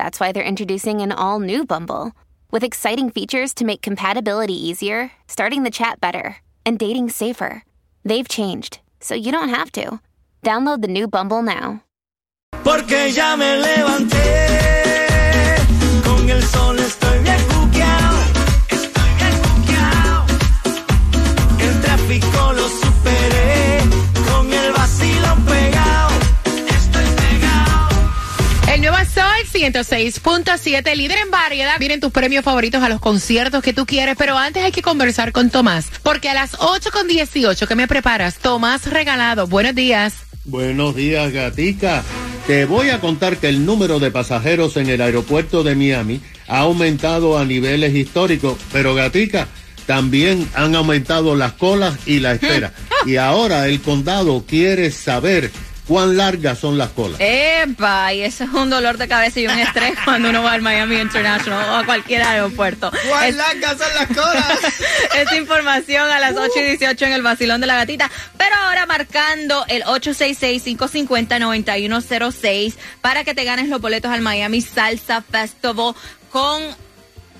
that's why they're introducing an all new Bumble with exciting features to make compatibility easier, starting the chat better, and dating safer. They've changed, so you don't have to. Download the new Bumble now. Porque ya me levanté, con el sol estoy bien cuqueado, estoy bien cuqueado. El tráfico lo superé, 106.7, líder en variedad. Vienen tus premios favoritos a los conciertos que tú quieres, pero antes hay que conversar con Tomás, porque a las 8.18 que me preparas, Tomás Regalado. Buenos días. Buenos días, gatica. Te voy a contar que el número de pasajeros en el aeropuerto de Miami ha aumentado a niveles históricos, pero gatica, también han aumentado las colas y la espera. Y ahora el condado quiere saber cuán largas son las colas. Epa, y eso es un dolor de cabeza y un estrés cuando uno va al Miami International o a cualquier aeropuerto. ¿Cuán Es- largas son las colas? Esta información a las 8 y 18 en el vacilón de la gatita. Pero ahora marcando el 866-550-9106 para que te ganes los boletos al Miami Salsa Festival con,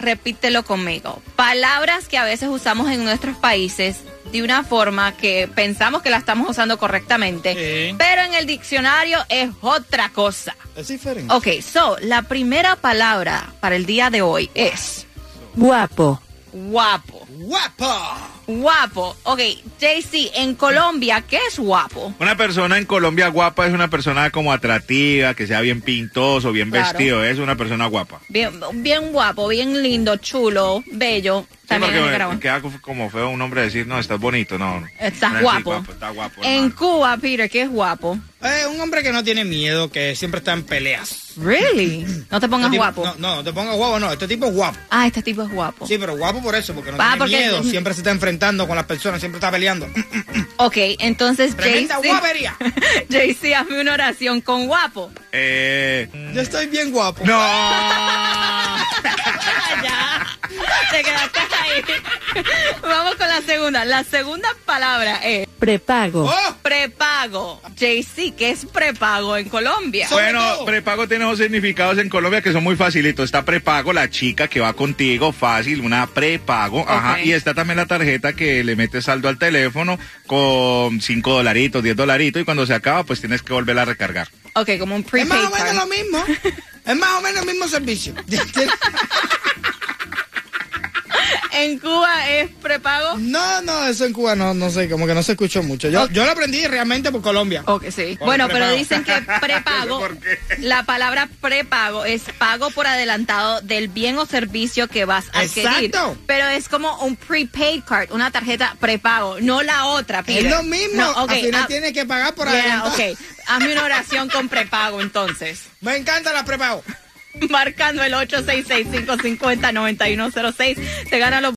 repítelo conmigo, palabras que a veces usamos en nuestros países de una forma que pensamos que la estamos usando correctamente, Sí. pero en el diccionario es otra cosa. Es diferente. Ok, so, la primera palabra para el día de hoy es Guapo. guapo. ¡Guapa! Guapo. Ok, JC, en Colombia, ¿qué es guapo? Una persona en Colombia guapa es una persona como atractiva, que sea bien pintoso, bien Claro. vestido, es una persona guapa. Bien, bien guapo, bien lindo, chulo, bello. Sí, También en porque Nicaragua. queda como feo un hombre decir, no, estás bonito, no. Estás No guapo. Está guapo. En hermano. Cuba, Peter, ¿qué es guapo? Eh, un hombre que no tiene miedo, que siempre está en peleas. Really? No te pongas Este tipo- guapo. No, no, no te pongas guapo, no. Este tipo es guapo. Ah, este tipo es guapo. Sí, pero guapo por eso, porque no Ah, tiene porque- miedo. Siempre se está enfrentando con las personas, siempre está peleando. Ok, entonces Tremenda JC. guapería. JC, hazme una oración con guapo. Eh, Yo estoy bien guapo. no. ya. Te quedaste ahí. Vamos con la segunda. La segunda palabra es Prepago. ¡Oh! prepago. JC, ¿qué es prepago en Colombia? Bueno, prepago tiene dos significados en Colombia que son muy facilitos. Está prepago, la chica que va contigo, fácil, una prepago. Ajá. Y está también la tarjeta que le metes saldo al teléfono con 5 dolaritos, 10 dolaritos y cuando se acaba pues tienes que volverla a recargar. Ok, como un Es prepaid más o menos lo mismo. Es más o menos el mismo servicio. En Cuba es prepago. No, no, eso en Cuba no, no sé, como que no se escuchó mucho. Yo, yo lo aprendí realmente por Colombia. Ok, sí. Por Bueno, pero dicen que prepago, la palabra prepago es pago por adelantado del bien o servicio que vas a adquirir. Exacto. Pero es como un prepaid card, una tarjeta prepago, no la otra. Es Peter. lo mismo. No, ok, Al final ah, tienes que pagar por yeah, adelantado. ok. Hazme una oración con prepago entonces. Me encanta la prepago. Marcando el 866-550-9106. Te gana los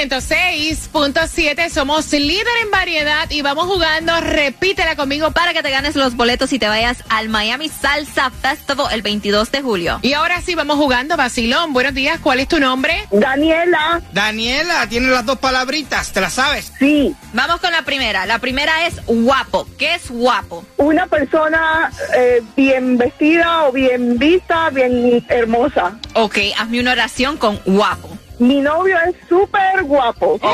106.7, somos líder en variedad y vamos jugando, repítela conmigo. Para que te ganes los boletos y te vayas al Miami Salsa Festival el 22 de julio. Y ahora sí vamos jugando, Basilón. Buenos días, ¿cuál es tu nombre? Daniela, Daniela, tiene las dos palabritas, ¿te las sabes? sí, Vamos con la primera. La primera es guapo. ¿Qué es guapo? una persona eh, bien vestida o bien vista, bien hermosa. Ok, hazme una oración con guapo. Mi novio es súper guapo.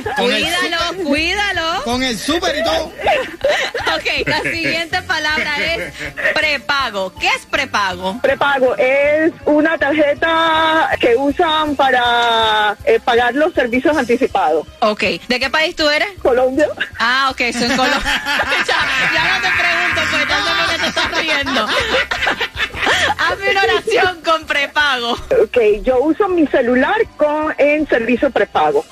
El Cuídalo, cuídalo. Con el súper y todo. Ok, la siguiente palabra es prepago. ¿Qué es prepago? Prepago es una tarjeta que usan para eh, pagar los servicios anticipados. Ok, ¿de qué país tú eres? Colombia. Ah, ok, soy Colombia. ya, ya no te pregunto, pues ya sé por qué te estás riendo. Hazme una oración con prepago. Ok, yo uso mi celular con en servicio prepago.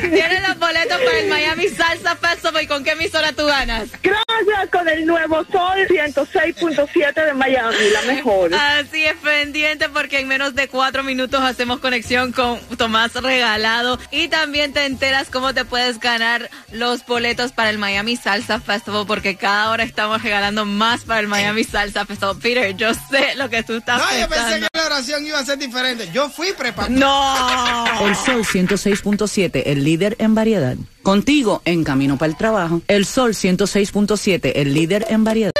Tienes los boletos para el Miami Salsa Festival. ¿Y con qué emisora tú ganas? Gracias con el nuevo Sol 106.7 de Miami, la mejor. Así es, pendiente porque en menos de cuatro minutos hacemos conexión con Tomás Regalado y también te enteras cómo te puedes ganar los boletos para el Miami Salsa Festival porque cada hora estamos regalando más para el Miami Salsa Festival. Peter, yo sé lo que tú estás No, yo pensé pensando. que oración iba a ser diferente. Yo fui preparado. No. El Sol 106.7, el líder en variedad. Contigo en camino para el trabajo. El Sol 106.7, el líder en variedad.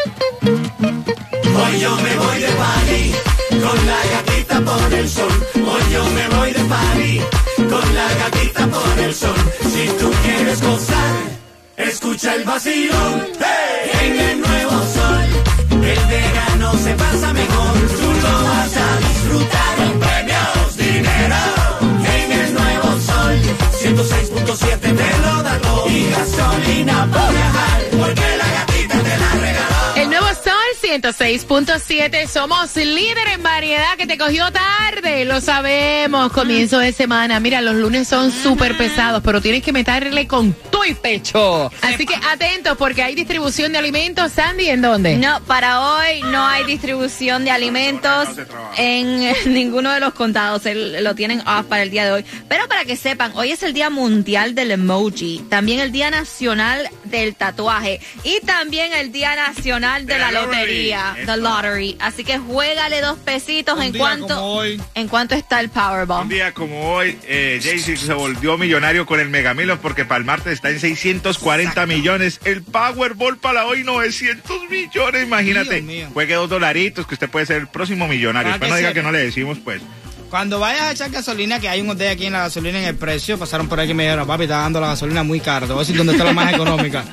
Hoy yo me voy de party con la gatita por el sol. Hoy yo me voy de party con la gatita por el sol. Si tú quieres gozar, escucha el vacilón. ¡Hey! En el nuevo sol, el verano se pasa mejor. Tú lo vas a disfrutar con premios, dinero. En el nuevo sol, 106.7 te lo da. Y gasolina para viajar, porque la 106.7, somos líder en variedad que te cogió tarde, lo sabemos, comienzo de semana. Mira, los lunes son súper pesados, pero tienes que meterle con tu y pecho. Así que atentos porque hay distribución de alimentos. Sandy, ¿en dónde? No, para hoy no hay distribución de alimentos en ninguno de los contados. Lo tienen off para el día de hoy. Pero para que sepan, hoy es el Día Mundial del Emoji, también el Día Nacional del Tatuaje y también el Día Nacional de, De la, la Lotería, lottery. the lottery. Así que juégale dos pesitos Un en cuanto hoy. en cuanto está el Un Powerbomb. día como hoy, eh, Jay-Z se volvió millonario con el Mega Millions porque para el martes está en 640 millones. El Powerball para hoy 900 millones, imagínate. Juegue dos dolaritos que usted puede ser el próximo millonario. Para Después que no diga que no le decimos, pues. Cuando vayas a echar gasolina, que hay un hotel aquí en la gasolina en el precio, pasaron por aquí y me dijeron, papi, está dando la gasolina muy cara. Te voy a decir dónde está la más económica.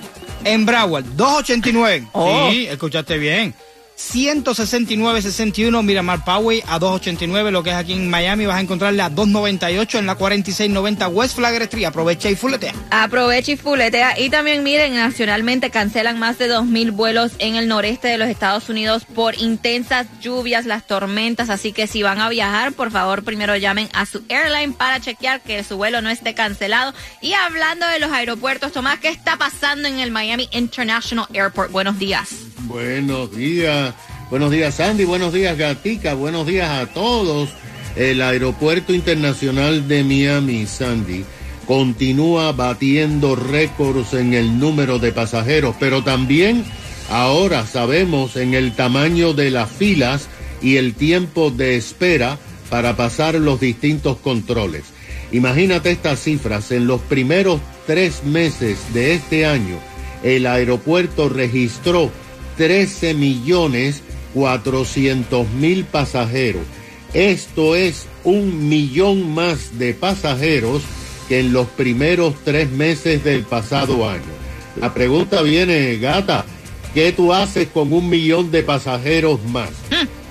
En Broward, 2.89. Oh. Sí, escuchaste bien. 169.61 Miramar Poway a 2.89, lo que es aquí en Miami vas a encontrarle a 2.98 en la 4690 West Flagler Street. Aprovecha y fuletea. Aprovecha y fuletea. Y también miren, nacionalmente cancelan más de 2.000 vuelos en el noreste de los Estados Unidos por intensas lluvias, las tormentas. Así que si van a viajar, por favor, primero llamen a su airline para chequear que su vuelo no esté cancelado. Y hablando de los aeropuertos, Tomás, ¿qué está pasando en el Miami International Airport? Buenos días. Buenos días, buenos días Sandy, buenos días Gatica, buenos días a todos. El Aeropuerto Internacional de Miami, Sandy, continúa batiendo récords en el número de pasajeros, pero también ahora sabemos en el tamaño de las filas y el tiempo de espera para pasar los distintos controles. Imagínate estas cifras, en los primeros tres meses de este año, el aeropuerto registró 13 millones 400 mil pasajeros. Esto es un millón más de pasajeros que en los primeros tres meses del pasado año. La pregunta viene, gata, ¿qué tú haces con un millón de pasajeros más?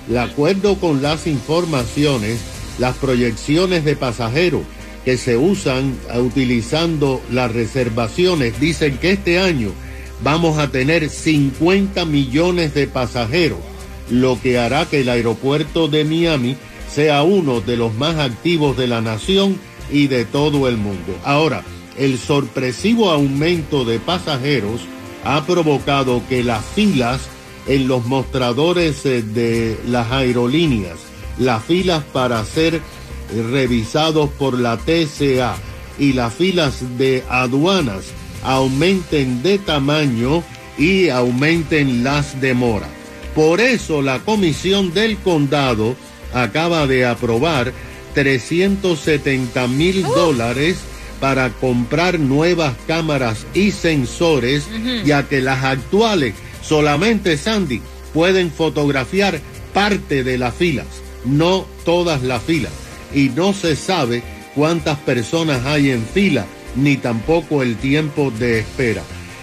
De acuerdo con las informaciones, las proyecciones de pasajeros que se usan utilizando las reservaciones dicen que este año vamos a tener 50 millones de pasajeros, lo que hará que el aeropuerto de Miami sea uno de los más activos de la nación y de todo el mundo. Ahora, el sorpresivo aumento de pasajeros ha provocado que las filas en los mostradores eh, de las aerolíneas, las filas para hacer revisados por la TCA y las filas de aduanas aumenten de tamaño y aumenten las demoras. Por eso la Comisión del Condado acaba de aprobar 370 mil dólares para comprar nuevas cámaras y sensores, ya que las actuales solamente, Sandy, pueden fotografiar parte de las filas, no todas las filas. Y no se sabe cuántas personas hay en fila, ni tampoco el tiempo de espera.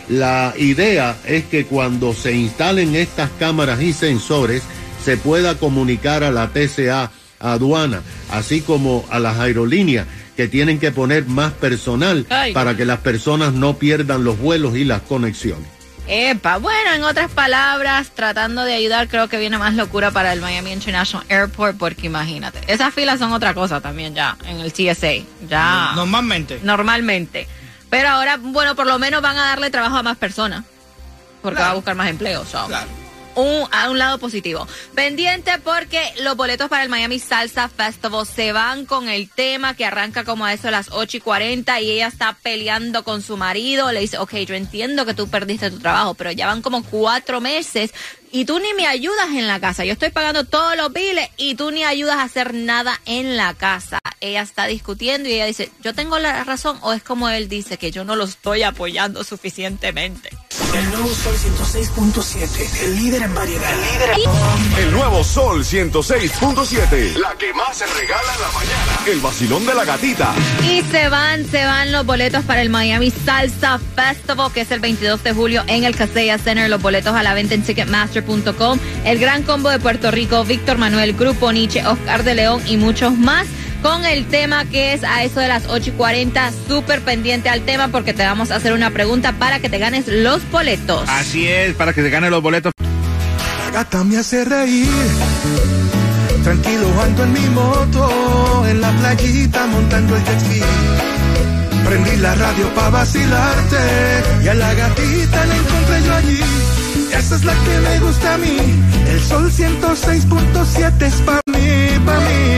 La idea es que cuando se instalen estas cámaras y sensores, se pueda comunicar a la TCA aduana, así como a las aerolíneas que tienen que poner más personal Ay. para que las personas no pierdan los vuelos y las conexiones. Epa, bueno, en otras palabras, tratando de ayudar, creo que viene más locura para el Miami International Airport, porque imagínate, esas filas son otra cosa también ya en el TSA, ya Normalmente. normalmente. Pero ahora, bueno, por lo menos van a darle trabajo a más personas, porque va a buscar más empleo. so. Un, a un lado positivo. Pendiente porque los boletos para el Miami Salsa Festival se van con el tema que arranca como a eso a las 8 y 40 y ella está peleando con su marido. Le dice, ok, yo entiendo que tú perdiste tu trabajo, pero ya van como cuatro meses y tú ni me ayudas en la casa. Yo estoy pagando todos los biles y tú ni ayudas a hacer nada en la casa. Ella está discutiendo y ella dice, yo tengo la razón o es como él dice que yo no lo estoy apoyando suficientemente. El nuevo Sol 106.7, el líder en variedad. El nuevo Sol 106.7. La que más se regala en la mañana. El vacilón de la gatita. Y se van, se van los boletos para el Miami Salsa Festival, que es el 22 de julio en el Casella Center. Los boletos a la venta en Ticketmaster.com. El Gran Combo de Puerto Rico, Víctor Manuel, Grupo Nietzsche, Oscar de León y muchos más. Con el tema que es a eso de las 8 y 40, súper pendiente al tema porque te vamos a hacer una pregunta para que te ganes los boletos. Así es, para que se ganen los boletos. La gata me hace reír. Tranquilo ando en mi moto, en la playita montando el jet ski. Prendí la radio pa' vacilarte y a la gatita la encontré yo allí. Esa es la que me gusta a mí. El sol 106.7 es pa' mí, pa' mí.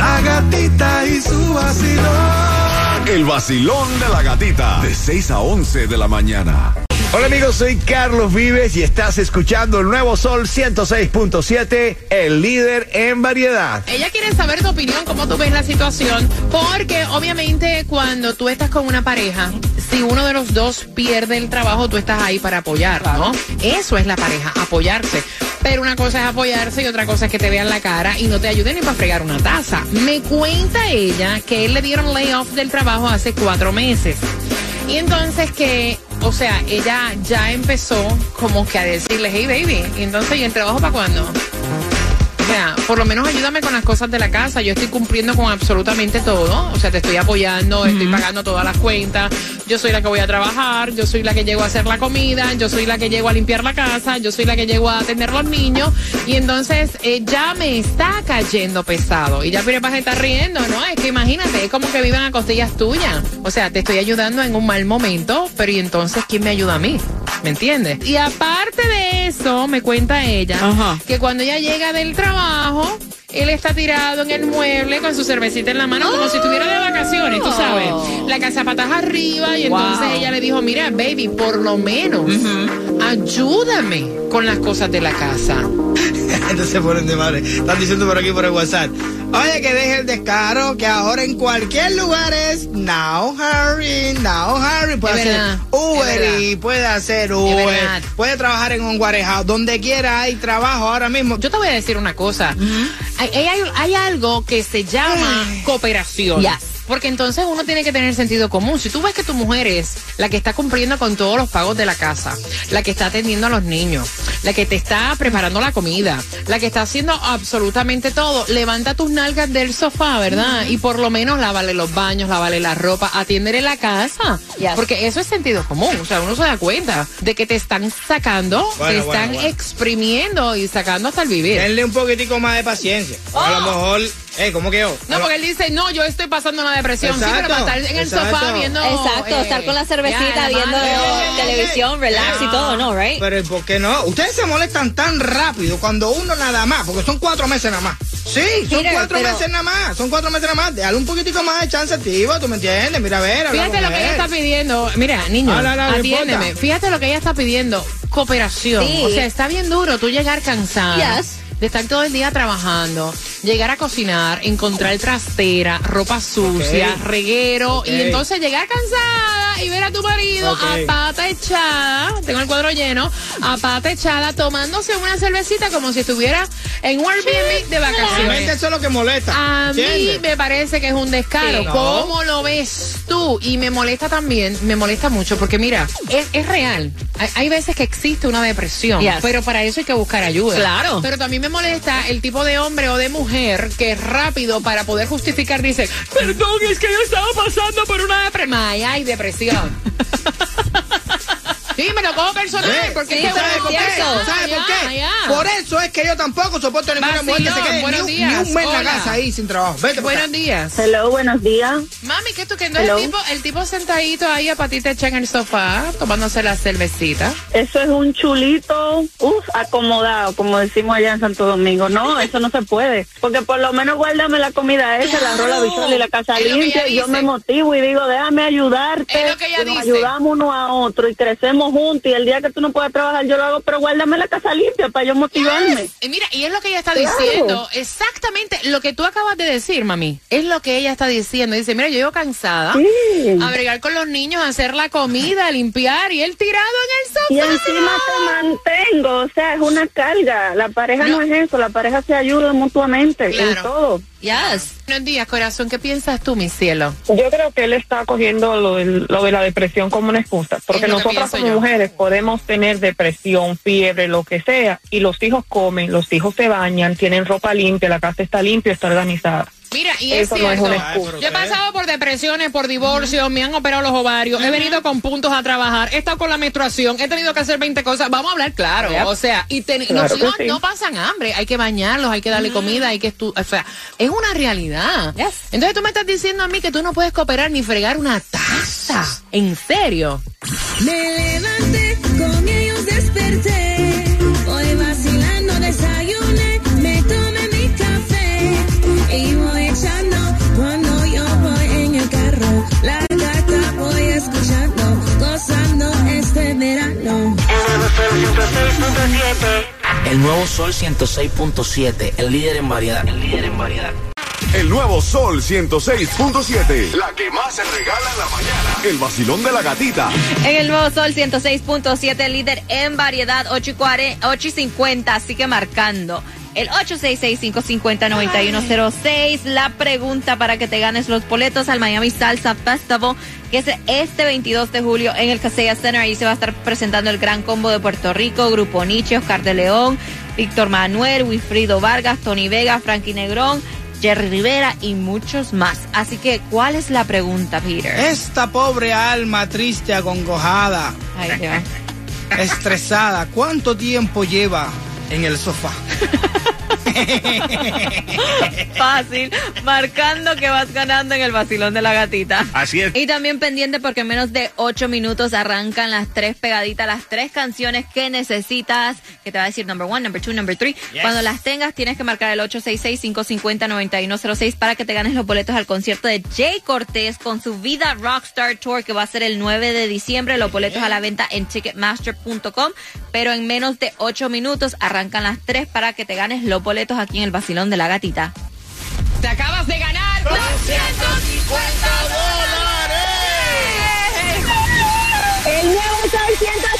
La gatita y su vacilón. El vacilón de la gatita. De 6 a 11 de la mañana. Hola amigos, soy Carlos Vives y estás escuchando el nuevo Sol 106.7, el líder en variedad. Ella quiere saber tu opinión, cómo tú ves la situación, porque obviamente cuando tú estás con una pareja, si uno de los dos pierde el trabajo, tú estás ahí para apoyar, ¿no? Eso es la pareja, apoyarse. Pero una cosa es apoyarse y otra cosa es que te vean la cara y no te ayuden ni para fregar una taza. Me cuenta ella que él le dieron layoff del trabajo hace cuatro meses. Y entonces que, o sea, ella ya empezó como que a decirle, hey baby, entonces, ¿y el trabajo para cuándo? O sea, por lo menos ayúdame con las cosas de la casa. Yo estoy cumpliendo con absolutamente todo. O sea, te estoy apoyando, estoy pagando todas las cuentas. Yo soy la que voy a trabajar, yo soy la que llego a hacer la comida, yo soy la que llego a limpiar la casa, yo soy la que llego a atender los niños. Y entonces eh, ya me está cayendo pesado. Y ya Pire Paz está riendo, ¿no? Es que imagínate, es como que vivan a costillas tuyas. O sea, te estoy ayudando en un mal momento, pero ¿y entonces quién me ayuda a mí? ¿Me entiendes? Y aparte de eso, me cuenta ella que cuando ella llega del trabajo, él está tirado en el mueble con su cervecita en la mano, como si estuviera de vacaciones, tú sabes. La casa patas arriba, y entonces ella le dijo: Mira, baby, por lo menos ayúdame con las cosas de la casa. Entonces se ponen de madre. Están diciendo por aquí por el WhatsApp. Oye, que deje el descaro, que ahora en cualquier lugar es now Harry, now Harry. Puede hacer Uber y puede hacer. Uber. Puede trabajar en un warehouse. Donde quiera hay trabajo ahora mismo. Yo te voy a decir una cosa. hay, hay- hay algo que se llama cooperación. Yes. Porque entonces uno tiene que tener sentido común. Si tú ves que tu mujer es la que está cumpliendo con todos los pagos de la casa, la que está atendiendo a los niños, la que te está preparando la comida, la que está haciendo absolutamente todo, levanta tus nalgas del sofá, ¿verdad? Y por lo menos lávale los baños, lávale la ropa, atiéndele la casa. Yes. Porque eso es sentido común. O sea, uno se da cuenta de que te están sacando, Bueno, te bueno, están bueno. exprimiendo y sacando hasta el vivir. Denle un poquitico más de paciencia. A lo mejor Eh, ¿cómo que yo? No, porque él dice, no, yo estoy pasando una depresión. Sí, pero Exacto, para estar en el exacto. sofá viendo. Exacto, eh, estar con la cervecita, viendo televisión, relax y todo, ¿no? Right? Pero ¿y ¿por qué no? Ustedes se molestan tan rápido cuando uno nada más, porque son cuatro meses nada más. Sí, son Peter, cuatro pero- meses nada más, son cuatro meses nada más. Dale un poquitico más de chance activo, ¿tú me entiendes? Mira, a ver, Fíjate lo que ella está pidiendo. Mira, niño, no atiéndeme. importa. Fíjate lo que ella está pidiendo. Cooperación. Sí. O sea, está bien duro tú llegar cansada. Yes. De estar todo el día trabajando, llegar a cocinar, encontrar trastera, ropa sucia, reguero, y entonces llegar cansada y ver a tu marido Ok. a pata echada, tengo el cuadro lleno, a pata echada, tomándose una cervecita como si estuviera en un Airbnb de vacaciones. eso es lo que molesta. A mí ¿entiendes? me parece que es un descaro. Sí. No. ¿Cómo lo ves tú? Y me molesta también, me molesta mucho, porque mira, es, es real. Hay, hay veces que existe una depresión, Yes. pero para eso hay que buscar ayuda. Claro. Pero también me molesta el tipo de hombre o de mujer que rápido para poder justificar dice, perdón, es que yo estaba pasando por una depresión. Depresión. sí, me lo cojo personal, ¿Ves? porque Sí, ¿Sabes por qué? ¿Sabes por qué? ya. Por eso es que yo tampoco soporto ninguna mujer que se quede ni un, ni un mes en la casa ahí sin trabajo. Vete Buenos acá. días. Hello, buenos días. Mami, ¿qué tú que no es Hello. el tipo, el tipo sentadito ahí a patita hecha en el sofá, tomándose la cervecita? Eso es un chulito, uff, acomodado, como decimos allá en Santo Domingo. No, eso no se puede. Porque por lo menos guárdame la comida esa, la rola bichuela y la casa limpia. yo me motivo y digo, déjame ayudarte. Es lo que ella y nos dice. ayudamos uno a otro y crecemos juntos. Y el día que tú no puedas trabajar, yo lo hago, pero guárdame la casa limpia para yo motivarme. Y mira, y es lo que ella está Claro. diciendo, exactamente lo que tú acabas de decir, mami. Es lo que ella está diciendo. Dice, mira, yo llego cansada Sí. a bregar con los niños, a hacer la comida, a limpiar, y él tirado en Y el sofá. encima te mantengo, o sea, es una carga. La pareja no, No. es eso, la pareja se ayuda mutuamente en Claro. todo. Yes. Buenos días, corazón. ¿Qué piensas tú, mi cielo? Yo creo que él está cogiendo lo, lo de la depresión como una excusa, porque nosotras como yo. mujeres podemos tener depresión, fiebre, lo que sea, y los hijos comen, los hijos se bañan, tienen ropa limpia, la casa está limpia, está organizada. Mira, y es Eso no es cierto. una excusa. Yo he pasado por depresiones, por divorcio, me han operado los ovarios, he venido con puntos a trabajar, he estado con la menstruación, he tenido que hacer 20 cosas. Vamos a hablar claro. O sea, y ten- Claro los que hijos sí. no pasan hambre, hay que bañarlos, hay que darle comida, hay que estu- O sea, es una realidad. Yes. Entonces tú me estás diciendo a mí que tú no puedes cooperar ni fregar una taza. ¿En serio? Me levanté, con El nuevo Sol 106.7, el líder en variedad. El líder en variedad. El nuevo Sol 106.7. La que más se regala en la mañana. El vacilón de la gatita. En el nuevo Sol 106.7, líder en variedad, 8 y, 40, 8 y 50, sigue marcando. El 866-550-9106. La pregunta para que te ganes los boletos al Miami Salsa Festival, que es este 22 de julio en el Casella Center. Ahí se va a estar presentando el Gran Combo de Puerto Rico, Grupo Nietzsche, Oscar de León, Víctor Manuel, Wilfrido Vargas, Tony Vega, Frankie Negrón, Jerry Rivera y muchos más. Así que, ¿cuál es la pregunta, Peter? Esta pobre alma triste, acongojada, Ay, Dios. estresada, ¿cuánto tiempo lleva en el sofá? Fácil, marcando que vas ganando en el vacilón de la gatita. Así es. Y también pendiente porque en menos de ocho minutos arrancan las tres pegaditas, las tres canciones que necesitas, que te va a decir number one, number two, number three. Cuando las tengas tienes que marcar el 866-550-9106 para que te ganes los boletos al concierto de Jay Cortés con su Vida Rockstar Tour que va a ser el 9 de diciembre. Los boletos a la venta en ticketmaster.com, pero en menos de ocho minutos arrancan las tres para que te ganes los los boletos aquí en el vacilón de la gatita. ¡Te acabas de ganar 250 dólares! ¡El nuevo